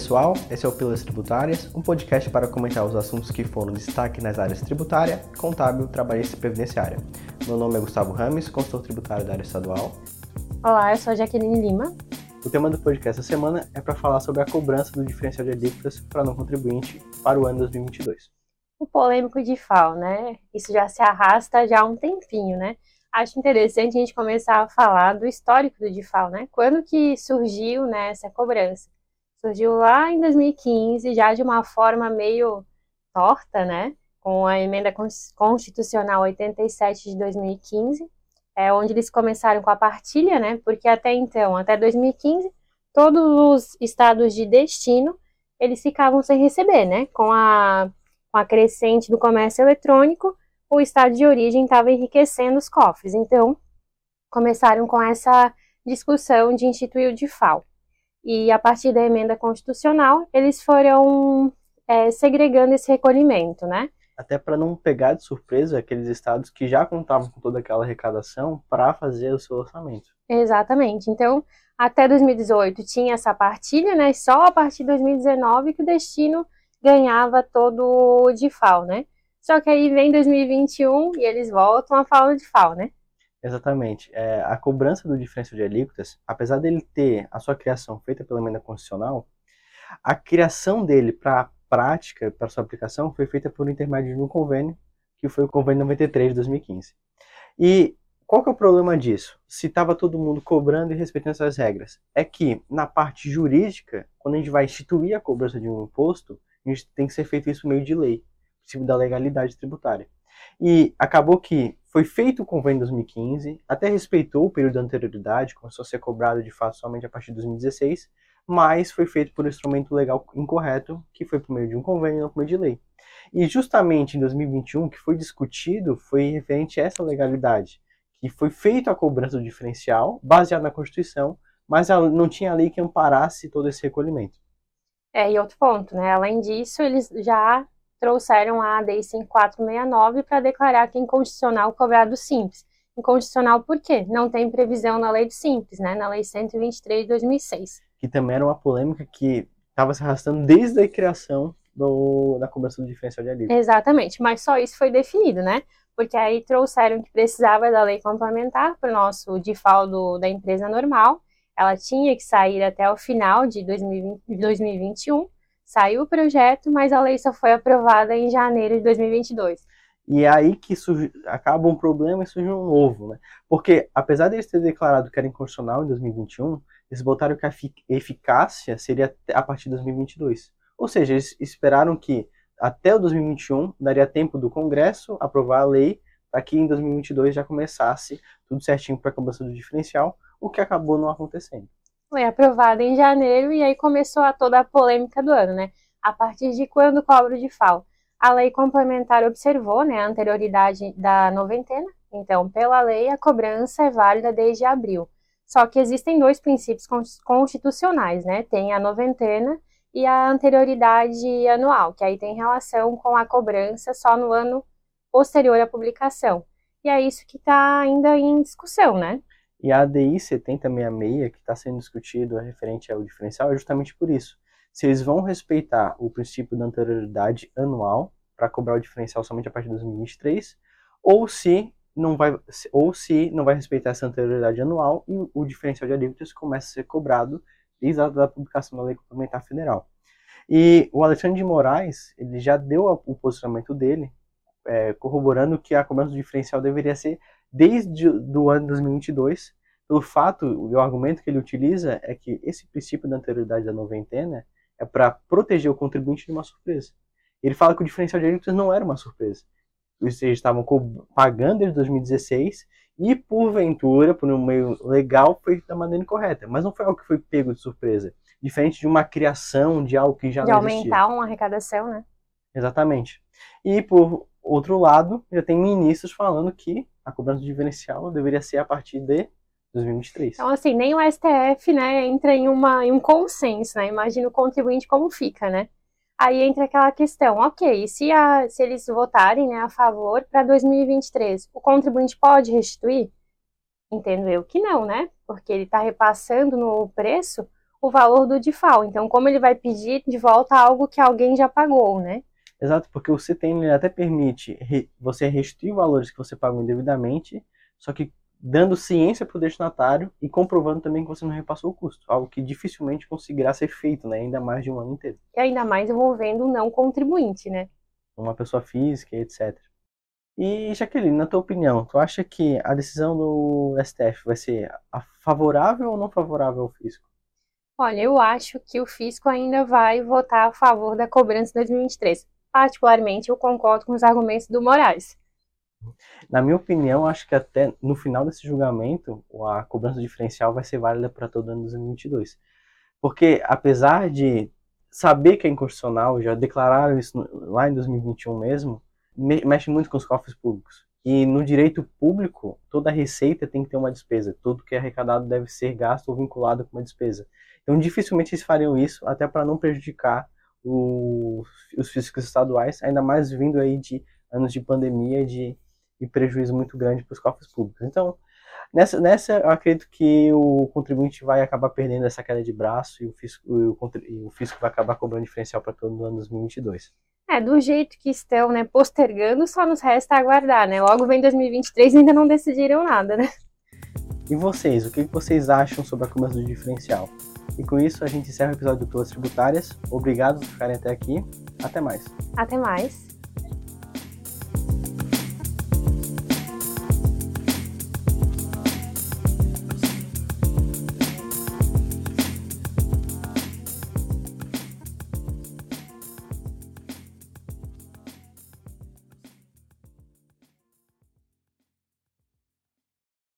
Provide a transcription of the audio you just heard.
pessoal, esse é o Pílulas Tributárias, um podcast para comentar os assuntos que foram destaque nas áreas tributária, contábil, trabalhista e previdenciária. Meu nome é Gustavo Rames, consultor tributário da área estadual. Olá, eu sou a Jaqueline Lima. O tema do podcast essa semana é para falar sobre a cobrança do diferencial de alíquotas para não contribuinte para o ano 2022. O polêmico de FAO, né? Isso já se arrasta já há um tempinho, né? Acho interessante a gente começar a falar do histórico do DIFAL, né? Quando que surgiu né, essa cobrança? Surgiu lá em 2015, já de uma forma meio torta, né? Com a emenda constitucional 87 de 2015, é, onde eles começaram com a partilha, né? Porque até então, até 2015, todos os estados de destino eles ficavam sem receber, né? Com a, com a crescente do comércio eletrônico, o estado de origem estava enriquecendo os cofres. Então, começaram com essa discussão de instituir o DIFAL. E a partir da emenda constitucional, eles foram é, segregando esse recolhimento, né? Até para não pegar de surpresa aqueles estados que já contavam com toda aquela arrecadação para fazer o seu orçamento. Exatamente. Então, até 2018 tinha essa partilha, né? Só a partir de 2019 que o destino ganhava todo o DIFAL, né? Só que aí vem 2021 e eles voltam a falar de FAO, né? Exatamente. É, a cobrança do diferencial de alíquotas, apesar dele ter a sua criação feita pela emenda constitucional, a criação dele para a prática, para sua aplicação, foi feita por intermédio de um convênio, que foi o convênio 93 de 2015. E qual que é o problema disso? Se estava todo mundo cobrando e respeitando essas regras, é que na parte jurídica, quando a gente vai instituir a cobrança de um imposto, a gente tem que ser feito isso meio de lei, princípio da legalidade tributária. E acabou que foi feito o convênio em 2015, até respeitou o período de anterioridade, começou a ser cobrado de fato somente a partir de 2016, mas foi feito por um instrumento legal incorreto, que foi por meio de um convênio, não por meio de lei. E justamente em 2021, que foi discutido, foi referente a essa legalidade que foi feita a cobrança do diferencial, baseado na Constituição, mas não tinha lei que amparasse todo esse recolhimento. É, e outro ponto, né? Além disso, eles já trouxeram a ADI 5469 para declarar que é inconstitucional cobrar do Simples. Inconstitucional por quê? Não tem previsão na lei do Simples, né? Na lei 123 de 2006. Que também era uma polêmica que estava se arrastando desde a criação do, da cobrança do diferencial de alívio. Exatamente, mas só isso foi definido, né? porque aí trouxeram que precisava da lei complementar para o nosso default da empresa normal. Ela tinha que sair até o final de 2020, 2021. Saiu o projeto, mas a lei só foi aprovada em janeiro de 2022. E é aí que surge, acaba um problema e surge um novo, né? Porque, apesar de eles terem declarado que era inconstitucional em 2021, eles botaram que a eficácia seria a partir de 2022. Ou seja, eles esperaram que até o 2021 daria tempo do Congresso aprovar a lei para que em 2022 já começasse tudo certinho para a cobrança do diferencial, o que acabou não acontecendo. Foi aprovada em janeiro e aí começou a toda a polêmica do ano, né? A partir de quando cobra de FAO? A lei complementar observou né, a anterioridade da noventena, então, pela lei, a cobrança é válida desde abril. Só que existem dois princípios constitucionais, né? Tem a noventena e a anterioridade anual, que aí tem relação com a cobrança só no ano posterior à publicação. E é isso que está ainda em discussão, né? E a ADI 7066, que está sendo discutido referente ao diferencial, é justamente por isso. Se eles vão respeitar o princípio da anterioridade anual para cobrar o diferencial somente a partir de 2023, ou se não vai, ou se não vai respeitar essa anterioridade anual e o diferencial de alíquotas começa a ser cobrado desde a da publicação da Lei Complementar Federal. E o Alexandre de Moraes, ele já deu o posicionamento dele, é, corroborando que a cobrança diferencial deveria ser desde o ano 2022, pelo fato, o argumento que ele utiliza é que esse princípio da anterioridade da noventena é para proteger o contribuinte de uma surpresa. Ele fala que o diferencial de alíquotas não era uma surpresa. Eles estavam pagando desde 2016 e porventura, por um meio legal, foi da maneira incorreta. Mas não foi algo que foi pego de surpresa. Diferente de uma criação de algo que já de não existia. De aumentar uma arrecadação, né? Exatamente. E por outro lado, já tem ministros falando que a cobrança diferencial deveria ser a partir de 2023. Então, assim, nem o STF, né, entra em, uma, em um consenso, né? Imagina o contribuinte como fica, né? Aí entra aquela questão, ok, se, a, se eles votarem né, a favor para 2023, o contribuinte pode restituir? Entendo eu que não, né? Porque ele está repassando no preço o valor do DIFAL. Então, como ele vai pedir de volta algo que alguém já pagou, né? Exato, porque o CTN até permite re, você restituir valores que você pagou indevidamente, só que dando ciência para o destinatário e comprovando também que você não repassou o custo, algo que dificilmente conseguirá ser feito, né, ainda mais de um ano inteiro. E ainda mais envolvendo um não contribuinte, né? Uma pessoa física, etc. E Jaqueline, na tua opinião, tu acha que a decisão do STF vai ser favorável ou não favorável ao fisco? Olha, eu acho que o fisco ainda vai votar a favor da cobrança de 2023 particularmente, eu concordo com os argumentos do Moraes. Na minha opinião, acho que até no final desse julgamento, a cobrança diferencial vai ser válida para todo ano de 2022. Porque, apesar de saber que é inconstitucional, já declararam isso lá em 2021 mesmo, mexe muito com os cofres públicos. E no direito público, toda receita tem que ter uma despesa. Tudo que é arrecadado deve ser gasto ou vinculado com uma despesa. Então, dificilmente eles fariam isso, até para não prejudicar o, os físicos estaduais, ainda mais vindo aí de anos de pandemia e de e prejuízo muito grande para os cofres públicos. Então, nessa, nessa eu acredito que o contribuinte vai acabar perdendo essa queda de braço e o fisco, o, o fisco vai acabar cobrando diferencial para todo o ano 2022. É, do jeito que estão, né, postergando, só nos resta aguardar, né? Logo vem 2023 e ainda não decidiram nada, né? E vocês, o que vocês acham sobre a cobrança do diferencial? E com isso a gente encerra o episódio do Todas Tributárias. Obrigado por ficarem até aqui. Até mais. Até mais.